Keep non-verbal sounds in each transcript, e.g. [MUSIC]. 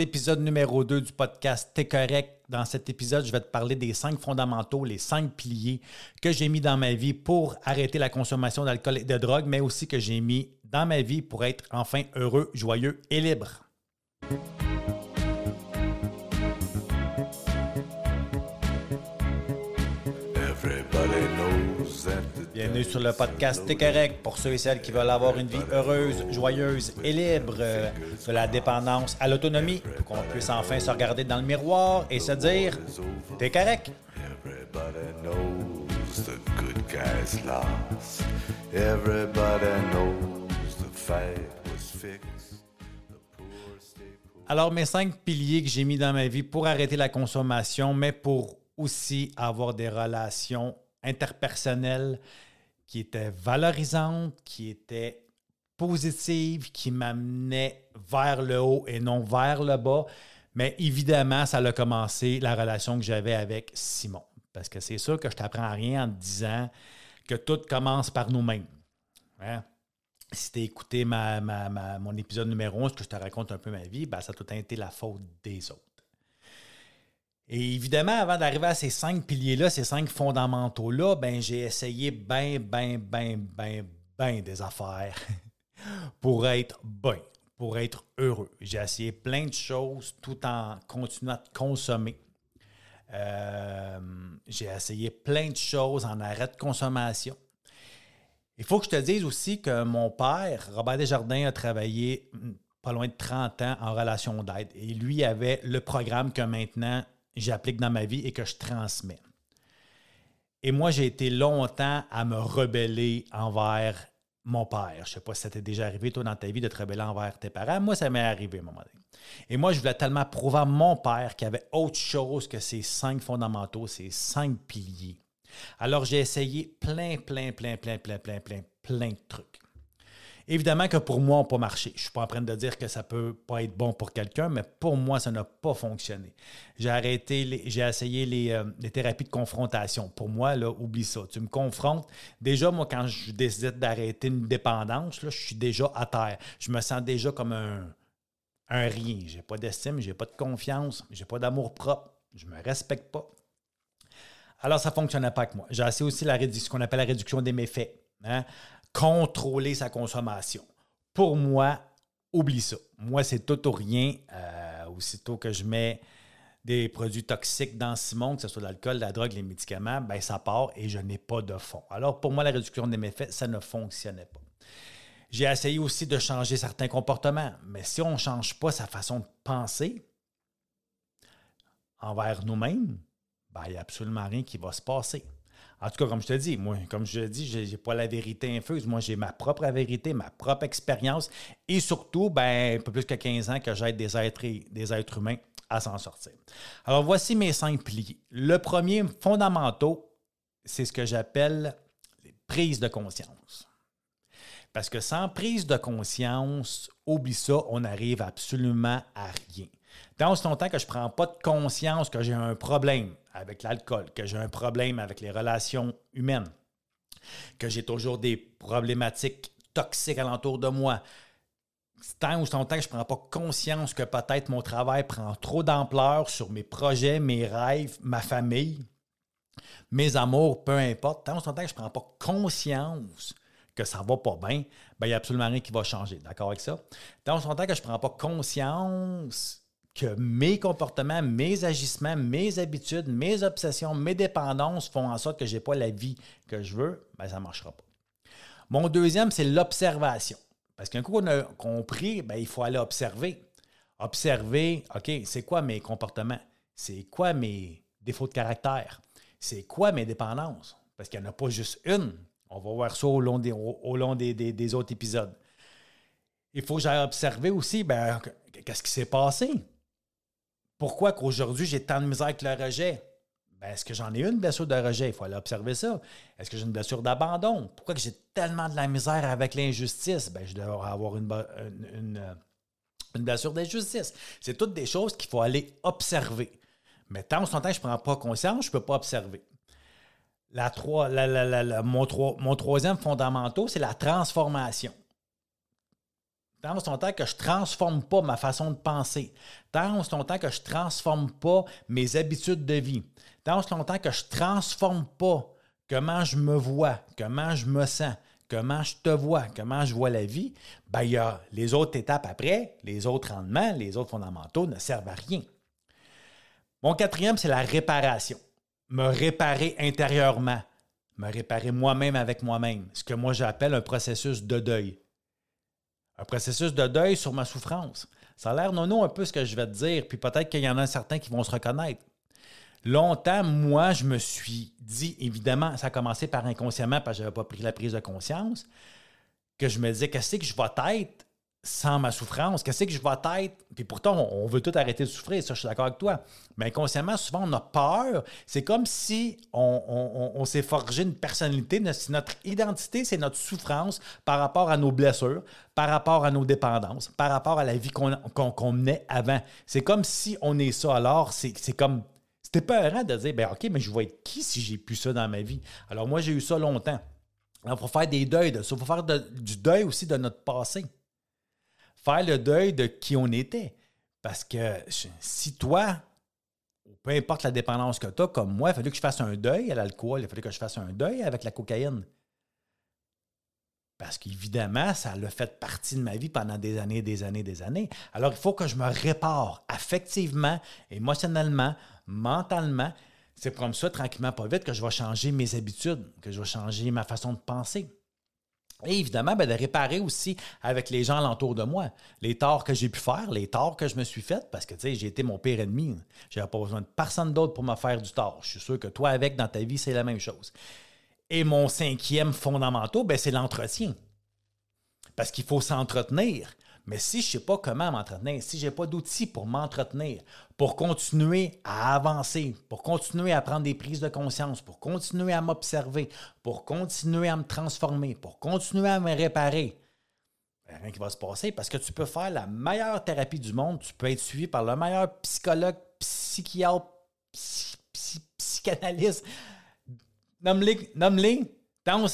l'épisode numéro 2 du podcast T'es correct. Dans cet épisode, je vais te parler des cinq fondamentaux, les cinq piliers que j'ai mis dans ma vie pour arrêter la consommation d'alcool et de drogue, mais aussi que j'ai mis dans ma vie pour être enfin heureux, joyeux et libre. Bienvenue sur le podcast T'es correct pour ceux et celles qui veulent avoir une vie heureuse, joyeuse et libre, euh, de la dépendance à l'autonomie, pour qu'on puisse enfin se regarder dans le miroir et se dire T'es correct. Alors, mes cinq piliers que j'ai mis dans ma vie pour arrêter la consommation, mais pour aussi avoir des relations interpersonnelles qui étaient valorisantes, qui étaient positives, qui m'amenaient vers le haut et non vers le bas. Mais évidemment, ça a commencé la relation que j'avais avec Simon. Parce que c'est sûr que je t'apprends rien en te disant que tout commence par nous-mêmes. Hein? Si tu as écouté mon épisode numéro 11, que je te raconte un peu ma vie, ben, ça a tout été la faute des autres. Et évidemment, avant d'arriver à ces cinq piliers-là, ces cinq fondamentaux-là, ben, j'ai essayé ben, ben, ben, ben, ben des affaires [LAUGHS] pour être bien, pour être heureux. J'ai essayé plein de choses tout en continuant de consommer. Euh, j'ai essayé plein de choses en arrêt de consommation. Il faut que je te dise aussi que mon père, Robert Desjardins, a travaillé hmm, pas loin de 30 ans en relation d'aide. Et lui avait le programme que maintenant j'applique dans ma vie et que je transmets. Et moi, j'ai été longtemps à me rebeller envers mon père. Je ne sais pas si ça t'est déjà arrivé, toi, dans ta vie, de te rebeller envers tes parents. Moi, ça m'est arrivé à un moment donné. Et moi, je voulais tellement prouver à mon père qu'il y avait autre chose que ces cinq fondamentaux, ces cinq piliers. Alors, j'ai essayé plein, plein, plein, plein, plein, plein, plein, plein de trucs. Évidemment que pour moi, on n'a pas marché. Je ne suis pas en train de dire que ça ne peut pas être bon pour quelqu'un, mais pour moi, ça n'a pas fonctionné. J'ai arrêté, j'ai essayé euh, les, thérapies de confrontation. Pour moi, là, oublie ça. Tu me confrontes. Déjà, moi, quand je décide d'arrêter une dépendance, là, je suis déjà à terre. Je me sens déjà comme un, rien. Je n'ai pas d'estime, je n'ai pas de confiance, je n'ai pas d'amour propre, je ne me respecte pas. Alors, ça ne fonctionnait pas avec moi. J'ai essayé aussi la, ce qu'on appelle la réduction des méfaits. Hein? Contrôler sa consommation. Pour moi, oublie ça. Moi, c'est tout ou rien. Euh, aussitôt que je mets des produits toxiques dans Simon, que ce soit l'alcool, la drogue, les médicaments, ben ça part et je n'ai pas de fond. Alors, pour moi, la réduction des méfaits, ça ne fonctionnait pas. J'ai essayé aussi de changer certains comportements, mais si on ne change pas sa façon de penser envers nous-mêmes, ben, il n'y a absolument rien qui va se passer. En tout cas, comme je te dis, moi, comme je te dis, je n'ai pas la vérité infuse. Moi, j'ai ma propre vérité, ma propre expérience et surtout, ben, un peu plus que 15 ans que j'aide des êtres, des êtres humains à s'en sortir. Alors, voici mes cinq piliers. Le premier, fondamental, c'est ce que j'appelle les prises de conscience. Parce que sans prise de conscience, oublie ça, on n'arrive absolument à rien. Tant ce longtemps que je ne prends pas de conscience que j'ai un problème avec l'alcool, que j'ai un problème avec les relations humaines, que j'ai toujours des problématiques toxiques alentour de moi, tant ou longtemps que je ne prends pas conscience que peut-être mon travail prend trop d'ampleur sur mes projets, mes rêves, ma famille, mes amours, peu importe, tant ou longtemps que je ne prends pas conscience que ça ne va pas bien, ben, il n'y a absolument rien qui va changer. D'accord avec ça? Tant ou longtemps que je ne prends pas conscience que mes comportements, mes agissements, mes habitudes, mes obsessions, mes dépendances font en sorte que je n'ai pas la vie que je veux, ben ça ne marchera pas. Mon deuxième, c'est l'observation. Parce qu'un coup qu'on a compris, ben, il faut aller observer. Observer, OK, c'est quoi mes comportements? C'est quoi mes défauts de caractère? C'est quoi mes dépendances? Parce qu'il n'y en a pas juste une. On va voir ça au long des, au, long des, des, autres épisodes. Il faut que j'aille observer aussi, ben, qu'est-ce qui s'est passé? Pourquoi qu'aujourd'hui j'ai tant de misère avec le rejet? Ben, est-ce que j'en ai une blessure de rejet? Il faut aller observer ça. Est-ce que j'ai une blessure d'abandon? Pourquoi que j'ai tellement de la misère avec l'injustice? Ben, je dois avoir une, une, une, blessure d'injustice. C'est toutes des choses qu'il faut aller observer. Mais tant que je ne prends pas conscience, je ne peux pas observer. La, mon, mon troisième fondamental, c'est la transformation. Tant que je transforme pas ma façon de penser, tant aussi longtemps que je transforme pas mes habitudes de vie, tant aussi longtemps que je transforme pas comment je me vois, comment je me sens, comment je te vois, comment je vois la vie, ben, il y a les autres étapes après, les autres rendements, les autres fondamentaux ne servent à rien. Mon quatrième, c'est la réparation. Me réparer intérieurement, me réparer moi-même avec moi-même, ce que moi j'appelle un processus de deuil. Un processus de deuil sur ma souffrance. Ça a l'air non, un peu ce que je vais te dire, puis peut-être qu'il y en a certains qui vont se reconnaître. Longtemps, moi, je me suis dit, évidemment, ça a commencé par inconsciemment parce que je n'avais pas pris la prise de conscience, que je me disais, qu'est-ce que je vais être sans ma souffrance? Qu'est-ce que je vais être? Puis pourtant, on veut tout arrêter de souffrir, ça, je suis d'accord avec toi. Mais inconsciemment, souvent, on a peur. C'est comme si on, s'est forgé une personnalité. Notre identité, c'est notre souffrance par rapport à nos blessures, par rapport à nos dépendances, par rapport à la vie qu'on menait avant. C'est comme si on est ça. Alors, c'est comme. C'était peur de dire, ben OK, mais je vais être qui si j'ai plus ça dans ma vie? Alors, moi, j'ai eu ça longtemps. il faut faire des deuils de ça. Il faut faire du deuil aussi de notre passé faire le deuil de qui on était. Parce que si toi, peu importe la dépendance que tu as, comme moi, il fallait que je fasse un deuil à l'alcool, il fallait que je fasse un deuil avec la cocaïne. Parce qu'évidemment, ça a fait partie de ma vie pendant des années, des années, des années. Alors, il faut que je me répare affectivement, émotionnellement, mentalement. C'est comme ça, tranquillement, pas vite, que je vais changer mes habitudes, que je vais changer ma façon de penser. Et évidemment, ben, de réparer aussi avec les gens alentour de moi. Les torts que j'ai pu faire, les torts que je me suis fait, parce que tu sais, j'ai été mon pire ennemi. Je n'avais pas besoin de personne d'autre pour me faire du tort. Je suis sûr que toi, avec, dans ta vie, c'est la même chose. Et mon cinquième fondamental, ben, c'est l'entretien. Parce qu'il faut s'entretenir. Mais si je ne sais pas comment m'entretenir, si je n'ai pas d'outils pour m'entretenir, pour continuer à avancer, pour continuer à prendre des prises de conscience, pour continuer à m'observer, pour continuer à me transformer, pour continuer à me réparer, ben, rien qui va se passer parce que tu peux faire la meilleure thérapie du monde, tu peux être suivi par le meilleur psychologue, psychiatre, psychanalyste. Nomme-les, nomme-les. Tant,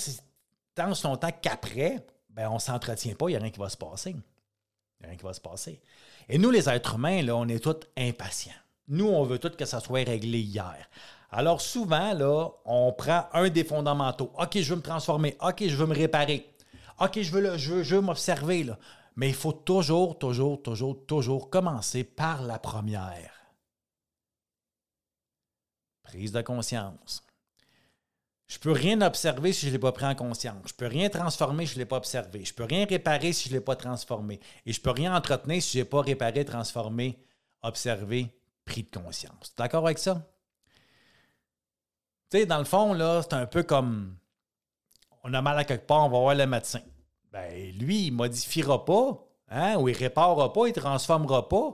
tant longtemps qu'après, ben, on ne s'entretient pas, il n'y a rien qui va se passer. Rien qui va se passer. Et nous, les êtres humains, là, on est tous impatients. Nous, on veut tout que ça soit réglé hier. Alors souvent, là, on prend un des fondamentaux. OK, je veux me transformer. OK, je veux me réparer. OK, je veux, je m'observer. Mais il faut toujours, toujours, toujours, toujours commencer par la première. Prise de conscience. Je peux rien observer si je ne l'ai pas pris en conscience. Je peux rien transformer si je ne l'ai pas observé. Je peux rien réparer si je ne l'ai pas transformé. Et je peux rien entretenir si je n'ai pas réparé, transformé, observé, pris de conscience. D'accord avec ça? Tu sais, dans le fond, là, c'est un peu comme on a mal à quelque part, on va voir le médecin. Ben, lui, il ne modifiera pas, hein, ou il ne réparera pas, il ne transformera pas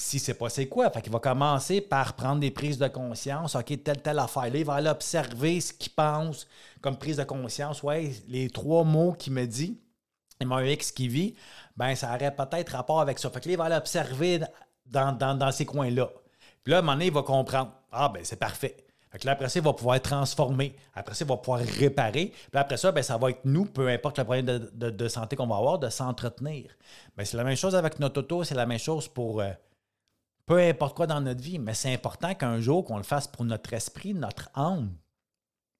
si c'est pas c'est quoi. Fait qu'il va commencer par prendre des prises de conscience. OK, telle, telle affaire. Là, il va aller observer ce qu'il pense comme prise de conscience. Ouais, les trois mots qu'il me dit, et mon X qui vit, ben ça aurait peut-être rapport avec ça. Fait que là, il va aller observer dans, ces coins-là. Puis là, à un moment donné, il va comprendre. Ah, ben c'est parfait. Fait que là, après ça, il va pouvoir transformer. Après ça, il va pouvoir réparer. Puis après ça, ben, ça va être nous, peu importe le problème de, santé qu'on va avoir, de s'entretenir. Ben, c'est la même chose avec notre auto, c'est la même chose pour euh, peu importe quoi dans notre vie, mais c'est important qu'un jour qu'on le fasse pour notre esprit, notre âme.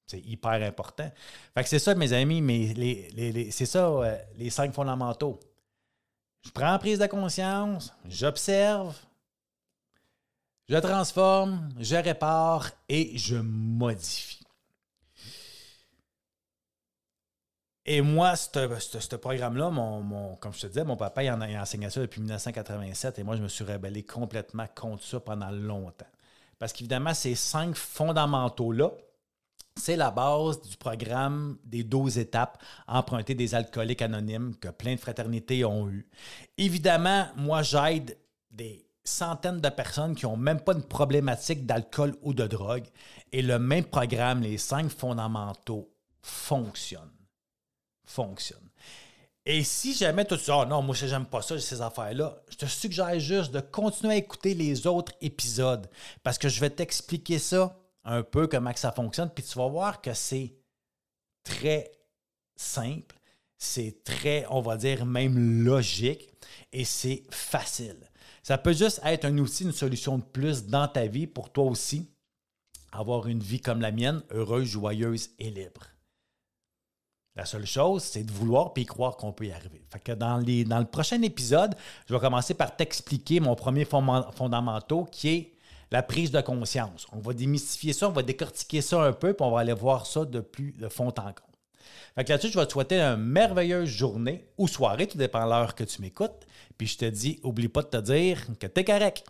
C'est hyper important. Fait que c'est ça, mes amis, mais c'est ça, euh, les cinq fondamentaux. Je prends prise de conscience, j'observe, je transforme, je répare et je modifie. Et moi, ce programme-là, mon, comme je te disais, mon papa il en a, enseigné ça depuis 1987 et moi, je me suis rebellé complètement contre ça pendant longtemps. Parce qu'évidemment, ces cinq fondamentaux-là, c'est la base du programme des 12 étapes empruntées des alcooliques anonymes que plein de fraternités ont eu. Évidemment, moi, j'aide des centaines de personnes qui n'ont même pas de problématique d'alcool ou de drogue. Et le même programme, les cinq fondamentaux, fonctionne fonctionne. Et si jamais tu dis, oh non, moi, j'aime pas ça, ces affaires-là, je te suggère juste de continuer à écouter les autres épisodes parce que je vais t'expliquer ça un peu, comment ça fonctionne, puis tu vas voir que c'est très simple, c'est très, on va dire, même logique et c'est facile. Ça peut juste être un outil, une solution de plus dans ta vie pour toi aussi avoir une vie comme la mienne, heureuse, joyeuse et libre. La seule chose, c'est de vouloir puis croire qu'on peut y arriver. Fait que dans, le prochain épisode, je vais commencer par t'expliquer mon premier fondamental qui est la prise de conscience. On va démystifier ça, on va décortiquer ça un peu, puis on va aller voir ça de plus de fond en comble. Fait que là-dessus, je vais te souhaiter une merveilleuse journée ou soirée, tout dépend de l'heure que tu m'écoutes. Puis je te dis, oublie pas de te dire que tu es correct.